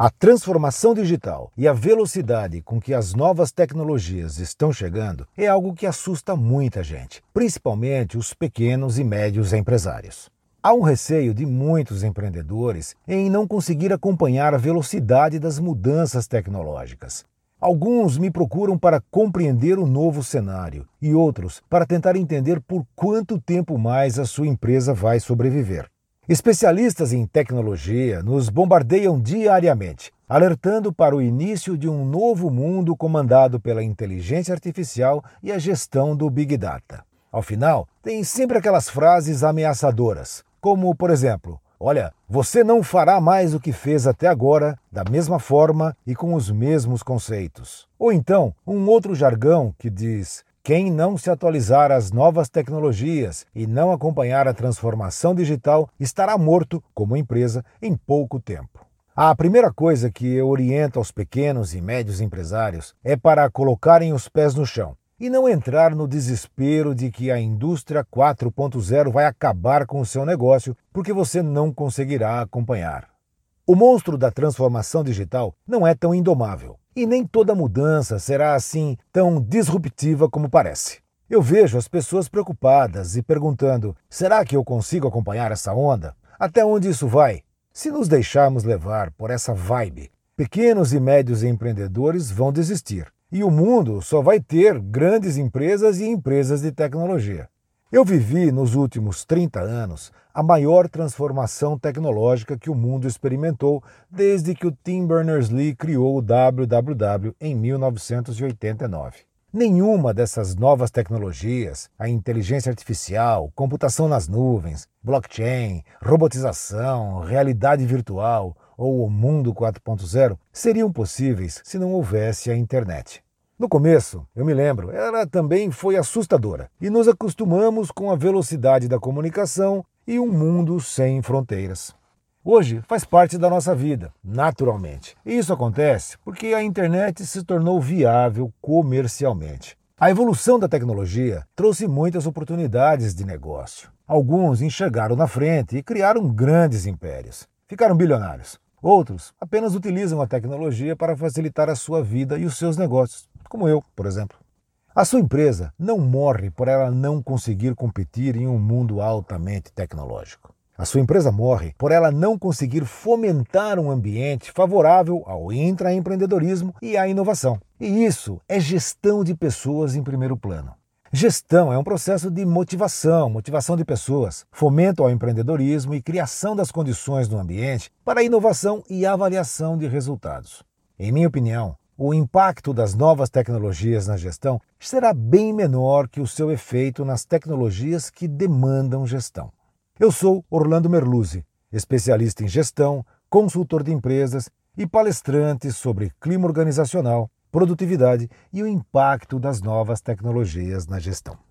A transformação digital e a velocidade com que as novas tecnologias estão chegando é algo que assusta muita gente, principalmente os pequenos e médios empresários. Há um receio de muitos empreendedores em não conseguir acompanhar a velocidade das mudanças tecnológicas. Alguns me procuram para compreender o novo cenário e outros para tentar entender por quanto tempo mais a sua empresa vai sobreviver. Especialistas em tecnologia nos bombardeiam diariamente, alertando para o início de um novo mundo comandado pela inteligência artificial e a gestão do Big Data. Ao final, tem sempre aquelas frases ameaçadoras, como, por exemplo, Olha, você não fará mais o que fez até agora, da mesma forma e com os mesmos conceitos. Ou então, um outro jargão que diz: quem não se atualizar às novas tecnologias e não acompanhar a transformação digital estará morto como empresa em pouco tempo. A primeira coisa que eu oriento aos pequenos e médios empresários é para colocarem os pés no chão e não entrar no desespero de que a indústria 4.0 vai acabar com o seu negócio porque você não conseguirá acompanhar. O monstro da transformação digital não é tão indomável. E nem toda mudança será assim tão disruptiva como parece. Eu vejo as pessoas preocupadas e perguntando: será que eu consigo acompanhar essa onda? Até onde isso vai? Se nos deixarmos levar por essa vibe, pequenos e médios empreendedores vão desistir. E o mundo só vai ter grandes empresas e empresas de tecnologia. Eu vivi nos últimos 30 anos a maior transformação tecnológica que o mundo experimentou desde que o Tim Berners-Lee criou o www em 1989. Nenhuma dessas novas tecnologias, a inteligência artificial, computação nas nuvens, blockchain, robotização, realidade virtual ou o mundo 4.0 seriam possíveis se não houvesse a internet. No começo, eu me lembro, ela também foi assustadora e nos acostumamos com a velocidade da comunicação e um mundo sem fronteiras. Hoje faz parte da nossa vida, naturalmente. E isso acontece porque a internet se tornou viável comercialmente. A evolução da tecnologia trouxe muitas oportunidades de negócio. Alguns enxergaram na frente e criaram grandes impérios. Ficaram bilionários. Outros apenas utilizam a tecnologia para facilitar a sua vida e os seus negócios como eu, por exemplo. A sua empresa não morre por ela não conseguir competir em um mundo altamente tecnológico. A sua empresa morre por ela não conseguir fomentar um ambiente favorável ao intraempreendedorismo e à inovação. E isso é gestão de pessoas em primeiro plano. Gestão é um processo de motivação, motivação de pessoas, fomento ao empreendedorismo e criação das condições no ambiente para inovação e avaliação de resultados. Em minha opinião, o impacto das novas tecnologias na gestão será bem menor que o seu efeito nas tecnologias que demandam gestão. Eu sou Orlando Merluzzi, especialista em gestão, consultor de empresas e palestrante sobre clima organizacional, produtividade e o impacto das novas tecnologias na gestão.